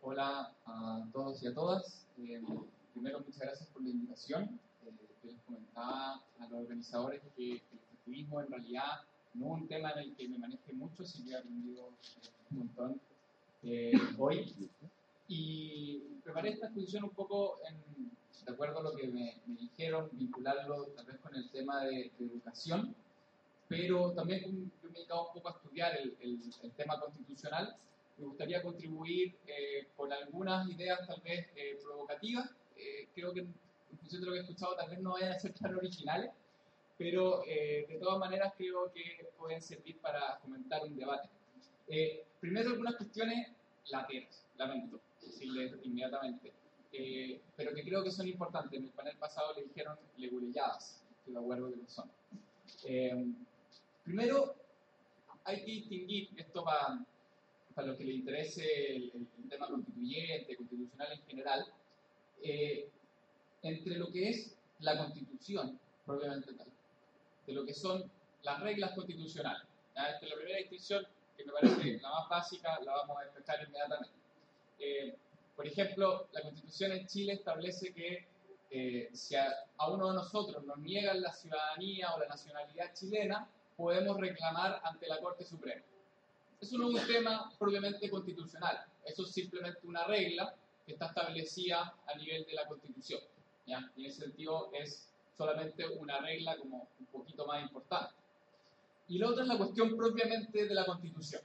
Hola a todos y a todas. Eh, primero, muchas gracias por la invitación. Eh, yo les comentaba a los organizadores que el activismo en realidad no es un tema en el que me maneje mucho, así que he aprendido un montón eh, hoy. Y preparé esta exposición un poco en, de acuerdo a lo que me, me, dijeron, vincularlo tal vez con el tema de, de educación, pero también yo me he dedicado un poco a estudiar el, el, el tema constitucional me gustaría contribuir eh, con algunas ideas tal vez eh, provocativas. Eh, creo que en función de lo que he escuchado tal vez no vayan a ser tan originales, pero eh, de todas maneras creo que pueden servir para comentar un debate. Eh, primero algunas cuestiones lateras, lamento decirles inmediatamente, pero que creo que son importantes. En el panel pasado le dijeron leguleyadas, estoy de acuerdo que lo son. primero, hay que distinguir, esto va para los que les interese el, el, tema constituyente, constitucional en general, eh, entre lo que es la constitución propiamente tal, de lo que son las reglas constitucionales. ¿ya? Esta es la primera distinción que me parece la más básica, la vamos a explicar inmediatamente. Eh, por ejemplo, la constitución en Chile establece que eh, si a, a uno de nosotros nos niegan la ciudadanía o la nacionalidad chilena, podemos reclamar ante la Corte Suprema. Eso no es un tema propiamente constitucional, eso es simplemente una regla que está establecida a nivel de la Constitución. ¿ya? Y en ese sentido es solamente una regla como un poquito más importante. Y la otra es la cuestión propiamente de la Constitución.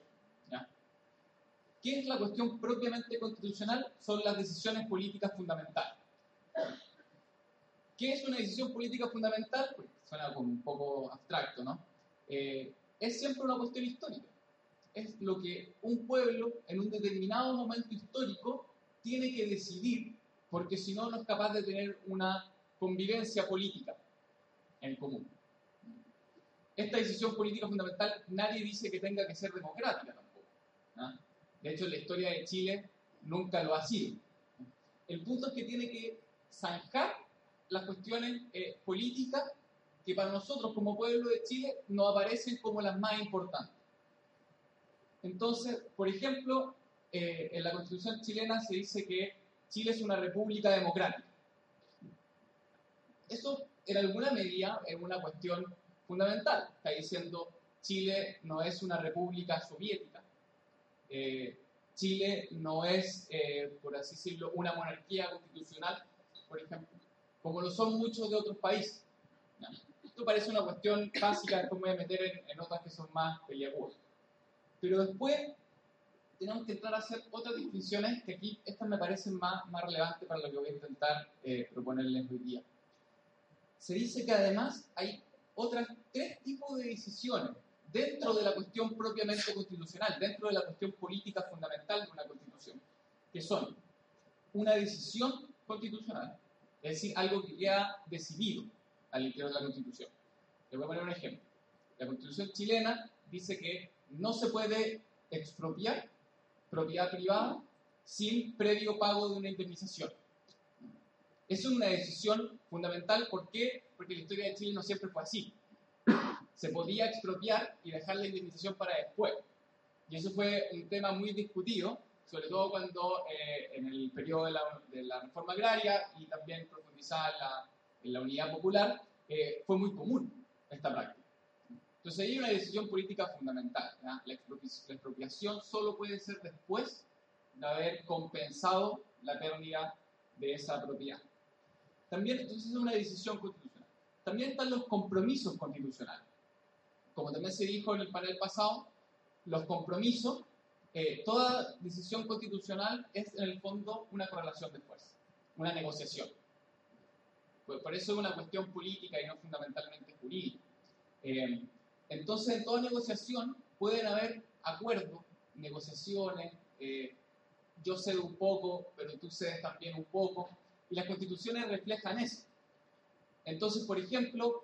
¿ya? ¿Qué es la cuestión propiamente constitucional? Son las decisiones políticas fundamentales. ¿Qué es una decisión política fundamental? Pues suena como un poco abstracto, ¿no? Eh, es siempre una cuestión histórica es lo que un pueblo en un determinado momento histórico tiene que decidir, porque si no, no es capaz de tener una convivencia política en común. Esta decisión política fundamental nadie dice que tenga que ser democrática tampoco. ¿no? De hecho, la historia de Chile nunca lo ha sido. El punto es que tiene que zanjar las cuestiones eh, políticas que para nosotros como pueblo de Chile no aparecen como las más importantes. Entonces, por ejemplo, eh, en la constitución chilena se dice que Chile es una república democrática. Eso, en alguna medida, es una cuestión fundamental. Está diciendo Chile no es una república soviética. Eh, Chile no es, eh, por así decirlo, una monarquía constitucional, por ejemplo, como lo son muchos de otros países. Esto parece una cuestión básica, después me voy a meter en, en otras que son más peliagudas. Pero después tenemos que entrar a hacer otras distinciones que aquí estas me parecen más, más relevantes para lo que voy a intentar eh, proponerles hoy día. Se dice que además hay otras tres tipos de decisiones dentro de la cuestión propiamente constitucional, dentro de la cuestión política fundamental de una constitución, que son una decisión constitucional, es decir, algo que queda decidido al interior de la constitución. Les voy a poner un ejemplo. La constitución chilena dice que no se puede expropiar propiedad privada sin previo pago de una indemnización. Es una decisión fundamental, ¿por qué? Porque la historia de Chile no siempre fue así. Se podía expropiar y dejar la indemnización para después. Y eso fue un tema muy discutido, sobre todo cuando eh, en el periodo de la, de la, reforma agraria y también profundizada en la, en la unidad popular, eh, fue muy común esta práctica. Entonces hay una decisión política fundamental. ¿ya? La expropiación solo puede ser después de haber compensado la pérdida de esa propiedad. También, entonces es una decisión constitucional. También están los compromisos constitucionales. Como también se dijo en el panel pasado, los compromisos, eh, toda decisión constitucional es en el fondo una correlación de fuerza, una negociación. Pues por eso es una cuestión política y no fundamentalmente jurídica. Eh, entonces, en toda negociación pueden haber acuerdos, negociaciones, eh, yo cedo un poco, pero tú cedes también un poco, y las constituciones reflejan eso. Entonces, por ejemplo,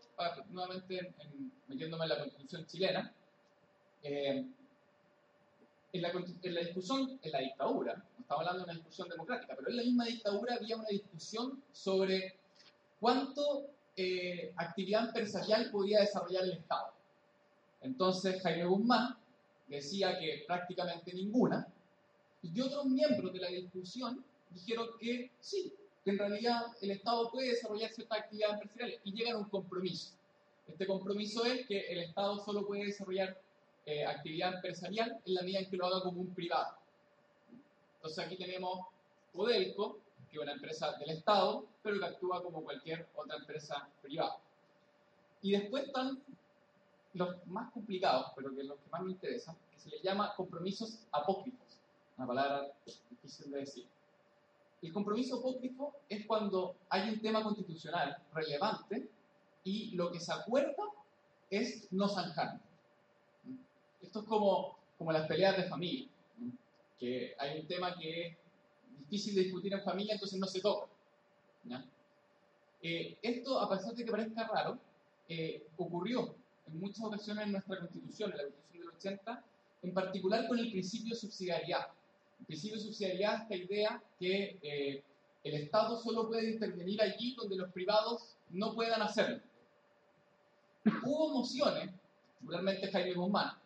nuevamente en, metiéndome en la constitución chilena, eh, en, la, en, la, discusión, en la dictadura, no estamos hablando de una discusión democrática, pero en la misma dictadura había una discusión sobre cuánto eh, actividad empresarial podía desarrollar el Estado. Entonces Jaime Guzmán decía que prácticamente ninguna, Y otros miembros de la discusión dijeron que sí, que en realidad el Estado puede desarrollar ciertas actividades empresariales y llegan a un compromiso. Este compromiso es que el Estado solo puede desarrollar eh, actividad empresarial en la medida en que lo haga como un privado. Entonces aquí tenemos Podelco, que es una empresa del Estado, pero que actúa como cualquier otra empresa privada. Y después están los más complicados, pero que los que más me interesan, que se les llama compromisos apócrifos, una palabra difícil de decir. El compromiso apócrifo es cuando hay un tema constitucional relevante y lo que se acuerda es no zanjar. Esto es como, como las peleas de familia, que hay un tema que es difícil de discutir en familia, entonces no se toca. Eh, esto, a pesar de que parezca raro, eh, ocurrió en muchas ocasiones en nuestra Constitución, en la Constitución del 80, en particular con el principio de subsidiariedad. El principio de subsidiariedad es esta idea que eh, el Estado solo puede intervenir allí donde los privados no puedan hacerlo. Hubo mociones, particularmente Jaime Guzmán,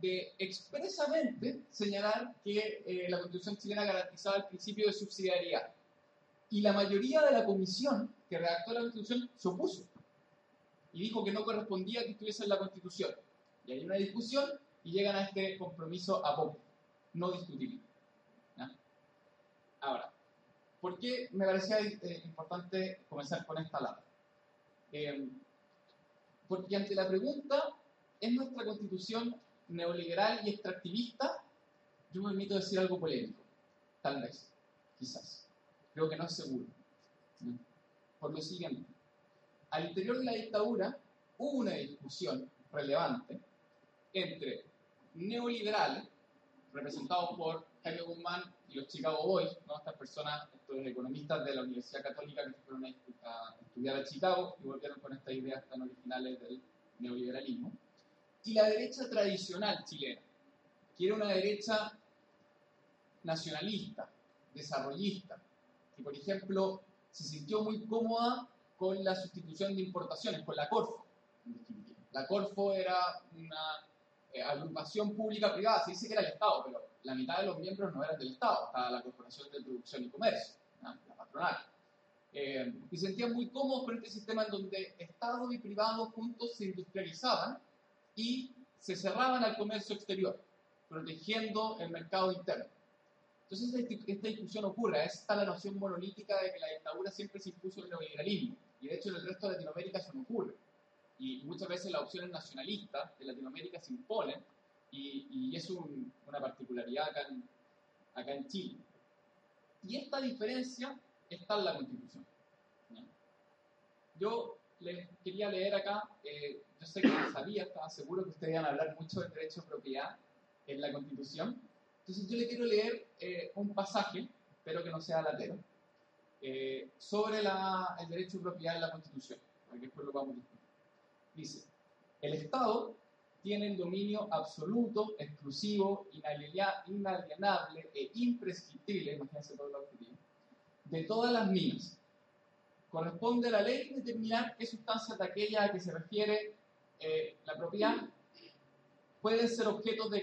de expresamente señalar que eh, la Constitución chilena garantizaba el principio de subsidiariedad. Y la mayoría de la comisión que redactó la Constitución se opuso y dijo que no correspondía que estuviese en la Constitución. Y hay una discusión y llegan a este compromiso a poco, no discutible. Ahora, ¿por qué me parecía eh, importante comenzar con esta lata? Eh, porque ante la pregunta, ¿es nuestra Constitución neoliberal y extractivista? Yo me permito decir algo polémico, tal vez, quizás. Creo que no es seguro. Por lo siguiente, al interior de la dictadura hubo una discusión relevante entre neoliberales, representados por Jaime Guzmán y los Chicago Boys, ¿no? estas personas, estos economistas de la Universidad Católica que fueron a, estudiar a Chicago y volvieron con estas ideas tan originales del neoliberalismo, y la derecha tradicional chilena, que era una derecha nacionalista, desarrollista, que por ejemplo se sintió muy cómoda con la sustitución de importaciones, con la Corfo. La Corfo era una eh, agrupación pública privada, se dice que era el Estado, pero la mitad de los miembros no eran del Estado, estaba la Corporación de Producción y Comercio, la patronal. Eh, y se sentían muy cómodos con este sistema en donde Estado y privado juntos se industrializaban y se cerraban al comercio exterior, protegiendo el mercado interno. Entonces esta discusión ocurre, está la noción monolítica de que la dictadura siempre se impuso el neoliberalismo, y de hecho en el resto de Latinoamérica eso no ocurre. Y muchas veces las opciones nacionalistas de Latinoamérica se imponen, y, y es una particularidad acá en, acá en Chile. Y esta diferencia está en la Constitución. Yo les quería leer acá, eh, yo sé que sabía, estaba seguro que ustedes iban a hablar mucho del derecho de propiedad en la Constitución, entonces yo le quiero leer eh, un pasaje, espero que no sea latero, eh, sobre la, el derecho de propiedad en la Constitución, que después lo vamos a discutir. Dice, el Estado tiene el dominio absoluto, exclusivo, inalienable e imprescriptible, imagínense todo lo objetivo, de todas las minas. Corresponde a la ley determinar qué sustancias de aquella a que se refiere eh, la propiedad pueden ser objetos de,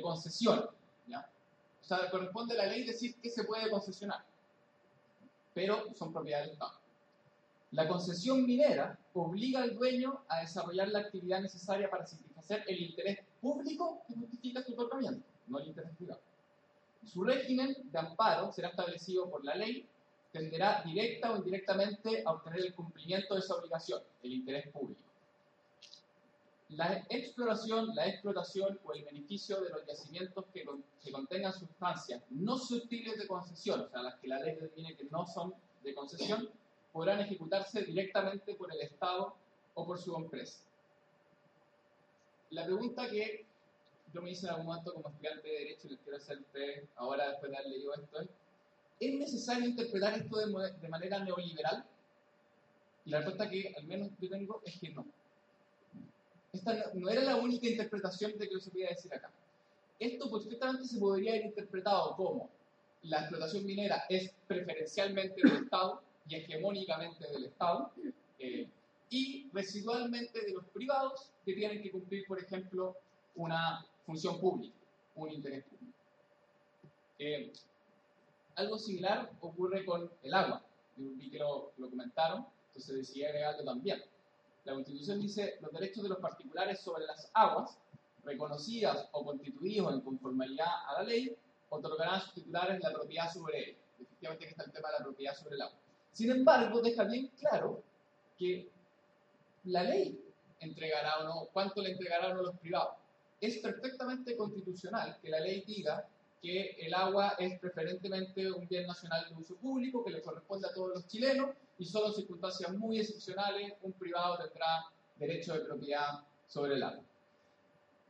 concesión o sea, corresponde a la ley decir que se puede concesionar, pero son propiedad del Estado. La concesión minera obliga al dueño a desarrollar la actividad necesaria para satisfacer el interés público que justifica su otorgamiento, no el interés privado. Su régimen de amparo será establecido por la ley, tenderá directa o indirectamente a obtener el cumplimiento de esa obligación, el interés público. La exploración, la explotación o el beneficio de los yacimientos que, contengan sustancias no susceptibles de concesión, o sea, las que la ley define que no son de concesión, podrán ejecutarse directamente por el Estado o por su empresa. La pregunta que yo me hice en algún momento como estudiante de Derecho y les quiero hacer ustedes ahora después de haber leído esto es, ¿es necesario interpretar esto de, de manera neoliberal? Y la respuesta que al menos yo tengo es que no esta no era la única interpretación de que se podía decir acá. Esto perfectamente se podría haber interpretado como la explotación minera es preferencialmente del Estado y hegemónicamente del Estado, eh, y residualmente de los privados que tienen que cumplir, por ejemplo, una función pública, un interés público. Eh, algo similar ocurre con el agua. Vi que lo, lo comentaron, entonces decidí agregarlo también. La Constitución dice los derechos de los particulares sobre las aguas, reconocidas o constituidos en conformidad a la ley, otorgarán a sus titulares la propiedad sobre él. Efectivamente, aquí está el tema de la propiedad sobre el agua. Sin embargo, deja bien claro que la ley entregará o no, cuánto le entregará o no los privados. Es perfectamente constitucional que la ley diga que el agua es preferentemente un bien nacional de uso público, que le corresponde a todos los chilenos y solo en circunstancias muy excepcionales un privado tendrá derecho de propiedad sobre el agua.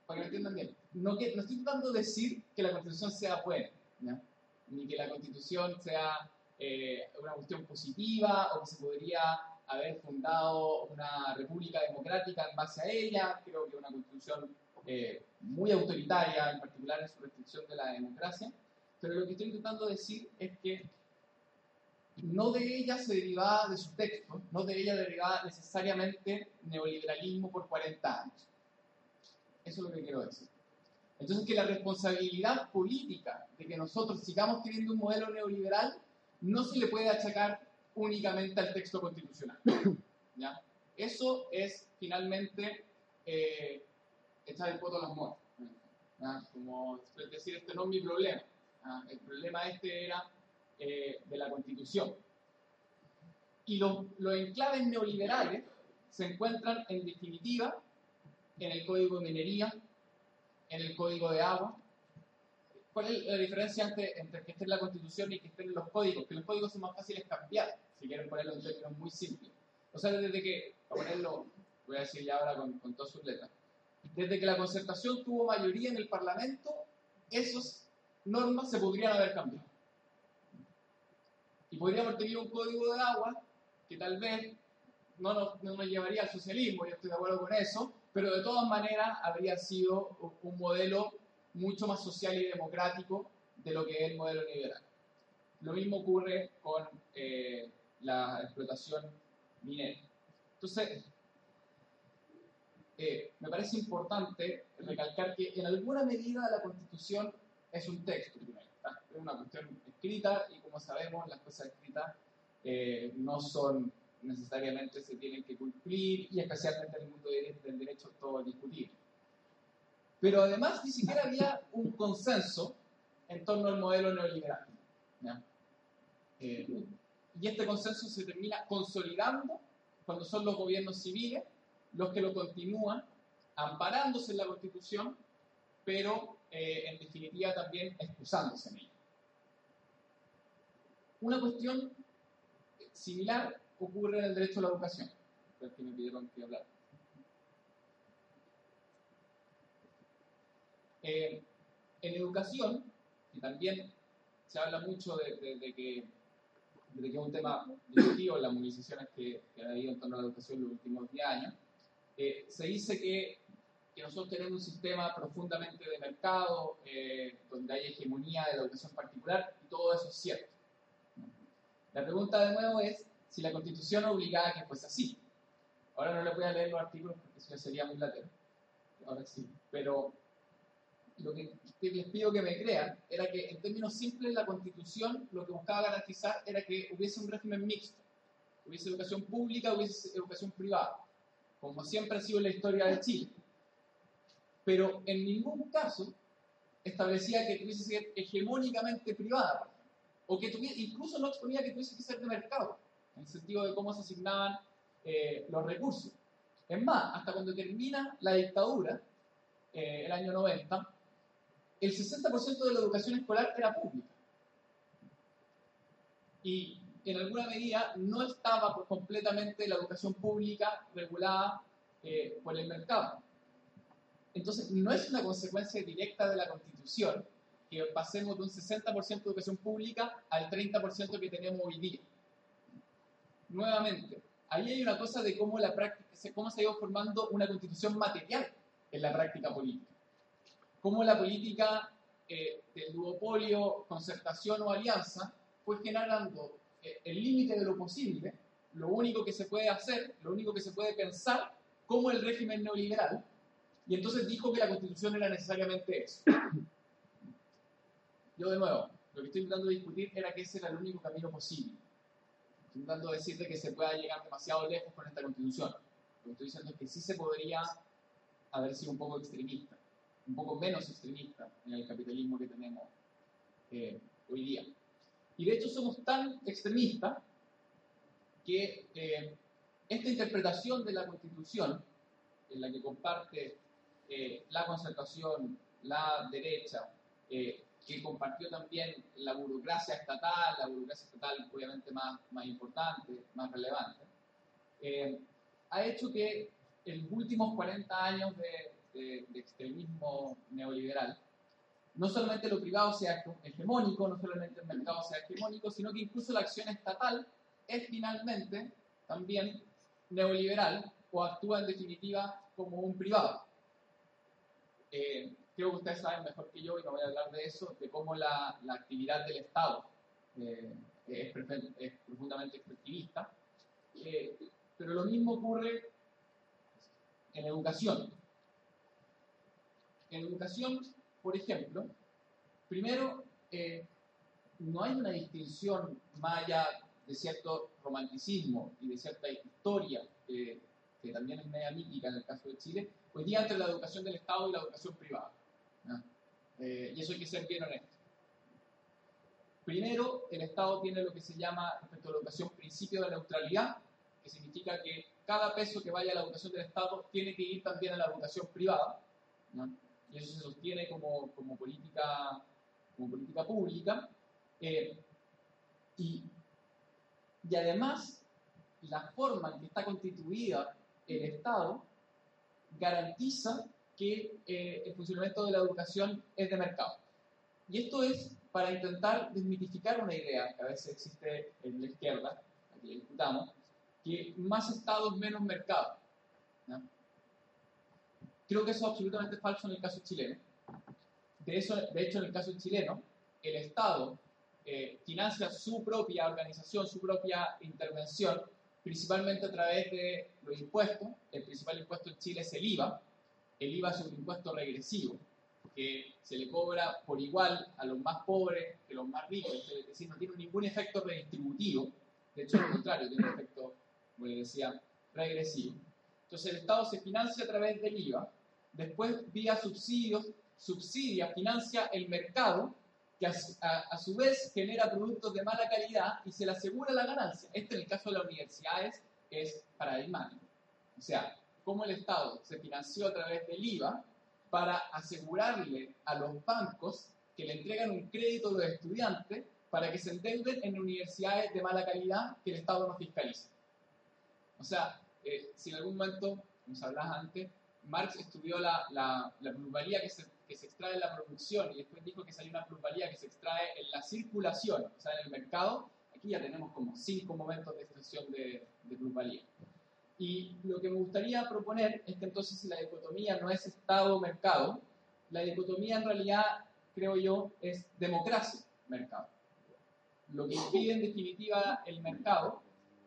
Para que me entiendan bien, no, que, no estoy tratando de decir que la constitución sea buena, ni que la constitución sea eh, una cuestión positiva o que se podría haber fundado una república democrática en base a ella. Creo que una constitución eh, muy autoritaria, en particular en su restricción de la democracia. Pero lo que estoy intentando decir es que no de ella se derivaba de su texto, no de ella derivaba necesariamente neoliberalismo por 40 años. Eso es lo que quiero decir. Entonces, que la responsabilidad política de que nosotros sigamos teniendo un modelo neoliberal no se le puede achacar únicamente al texto constitucional. ¿ya? Eso es finalmente eh, echar el voto a las muertes. Como decir, este no es mi problema. El problema este era eh, de la constitución. Y los, los enclaves neoliberales se encuentran en definitiva en el código de minería, en el código de agua, ¿Cuál es la diferencia entre, entre, que esté en la Constitución y que estén en los códigos? Que los códigos son más fáciles cambiar, si quieren ponerlo en términos muy simples. O sea, desde que, para ponerlo, voy a decir ya ahora con, con todas sus letras, desde que la concertación tuvo mayoría en el Parlamento, esas normas se podrían haber cambiado. Y podríamos tener un código de agua que tal vez no nos, no nos llevaría al socialismo, yo estoy de acuerdo con eso, pero de todas maneras habría sido un modelo mucho más social y democrático de lo que es el modelo liberal. Lo mismo ocurre con eh, la explotación minera. Entonces, eh, me parece importante recalcar que en alguna medida la constitución es un texto, es una cuestión escrita y como sabemos las cosas escritas eh, no son necesariamente se tienen que cumplir y especialmente en el mundo del derecho todo es discutible. Pero además ni siquiera había un consenso en torno al modelo neoliberal. Eh, y este consenso se termina consolidando cuando son los gobiernos civiles los que lo continúan, amparándose en la Constitución, pero eh, en definitiva también excusándose en ella. Una cuestión similar ocurre en el derecho a la educación, el que me pidieron que hablara. Eh, en educación, y también se habla mucho de, que, de que es un tema discutido en las movilizaciones que, que ha habido en torno a la educación en los últimos 10 años, eh, se dice que, que, nosotros tenemos un sistema profundamente de mercado, eh, donde hay hegemonía de la educación particular, y todo eso es cierto. La pregunta de nuevo es si la constitución obligaba a que fuese así. Ahora no le voy a leer los artículos porque eso sería muy latero. Ahora sí. Pero lo que, les pido que me crean era que en términos simples la constitución lo que buscaba garantizar era que hubiese un régimen mixto, hubiese educación pública, hubiese educación privada, como siempre ha sido la historia de Chile. Pero en ningún caso establecía que tuviese que ser hegemónicamente privada, o que tuviese, incluso no exponía que tuviese que ser de mercado, en el sentido de cómo se asignaban eh, los recursos. Es más, hasta cuando termina la dictadura, eh, el año 90, el 60% de la educación escolar era pública. Y en alguna medida no estaba completamente la educación pública regulada eh, por el mercado. Entonces, no es una consecuencia directa de la Constitución que pasemos de un 60% de educación pública al 30% que tenemos hoy día. Nuevamente, ahí hay una cosa de cómo, la práctica, cómo se ha ido formando una constitución material en la práctica política cómo la política eh, del duopolio, concertación o alianza fue generando el límite de lo posible, lo único que se puede hacer, lo único que se puede pensar, como el régimen neoliberal, y entonces dijo que la constitución era necesariamente eso. yo de nuevo, lo que estoy intentando discutir era que ese era el único camino posible. Estoy intentando decirte que se pueda llegar demasiado lejos con esta constitución. Lo que estoy diciendo es que sí se podría haber sido un poco extremista, un poco menos extremista en el capitalismo que tenemos eh, hoy día. Y de hecho somos tan extremistas que eh, esta interpretación de la Constitución, en la que comparte eh, la concertación, la derecha, eh, que compartió también la burocracia estatal, la burocracia estatal obviamente más, más importante, más relevante, ha hecho que en los últimos 40 años de extremismo neoliberal, no solamente lo privado sea hegemónico, no solamente el mercado sea hegemónico, sino que incluso la acción estatal es finalmente también neoliberal o actúa en definitiva como un privado. Eh, creo que ustedes saben mejor que yo, y no voy a hablar de eso, de cómo la, actividad del Estado eh, es, profundamente extractivista. Eh, pero lo mismo ocurre en educación. En educación por ejemplo, primero, eh, no hay una distinción más allá de cierto romanticismo y de cierta historia, que también es media mítica en el caso de Chile, hoy día entre la educación del Estado y la educación privada. Eh, y eso hay que ser bien honesto. Primero, el Estado tiene lo que se llama, respecto a la educación, principio de neutralidad, que significa que cada peso que vaya a la educación del Estado tiene que ir también a la educación privada. ¿no? Y eso se sostiene como, como política, como política pública. Eh, y, y además, la forma en que está constituida el Estado garantiza que eh, el funcionamiento de la educación es de mercado. Y esto es para intentar desmitificar una idea que a veces existe en la izquierda, aquí la discutamos, que más Estado es menos mercado. Creo que eso es absolutamente falso en el caso chileno. De, eso, de hecho, en el caso chileno, el Estado eh, financia su propia organización, su propia intervención, principalmente a través de los impuestos. El principal impuesto en Chile es el IVA. El IVA es un impuesto regresivo que se le cobra por igual a los más pobres que los más ricos, es decir, no tiene ningún efecto redistributivo, de hecho, al contrario, tiene un efecto, como les decía, regresivo. Entonces, el Estado se financia a través del IVA, después vía subsidios, subsidia, financia el mercado, que a, su vez genera productos de mala calidad y se le asegura la ganancia. Este en el caso de las universidades es paradigmático. O sea, cómo el Estado se financió a través del IVA para asegurarle a los bancos que le entregan un crédito a los estudiantes para que se endeuden en universidades de mala calidad que el Estado no fiscaliza. O sea, eh, si en algún momento, como se hablaba antes, Marx estudió la, la, plusvalía que se, extrae en la producción y después dijo que hay una plusvalía que se extrae en la circulación, o sea, en el mercado. Aquí ya tenemos como cinco momentos de extracción de, de plusvalía. Y lo que me gustaría proponer es que entonces la dicotomía no es Estado-mercado, la dicotomía en realidad, creo yo, es democracia-mercado. Lo que impide en definitiva el mercado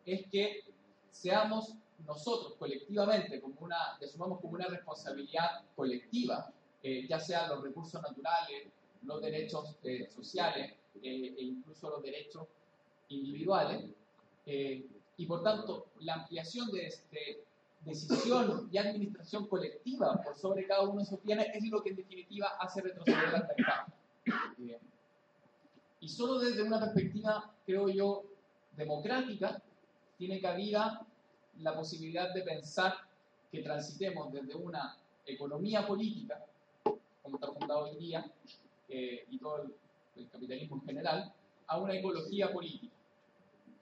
es que seamos nosotros colectivamente, como una, asumamos como una responsabilidad colectiva, eh, ya sean los recursos naturales, los derechos eh, sociales eh, e incluso los derechos individuales, y por tanto la ampliación de, este decisión y administración colectiva por sobre cada uno de esos bienes es lo que en definitiva hace retroceder al mercado. y solo desde una perspectiva, creo yo, democrática, tiene cabida la posibilidad de pensar que transitemos desde una economía política, como está fundado hoy día, eh, y todo el, capitalismo en general, a una ecología política.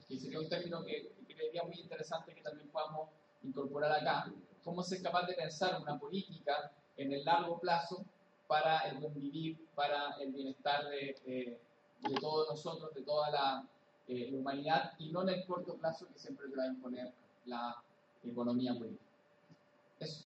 Que sería un término que, que creería muy interesante que también podamos incorporar acá. Cómo se es capaz de pensar una política en el largo plazo para el buen vivir, para el bienestar de, de todos nosotros, de toda la, eh, la, humanidad, y no en el corto plazo que siempre te va a imponer la economía política.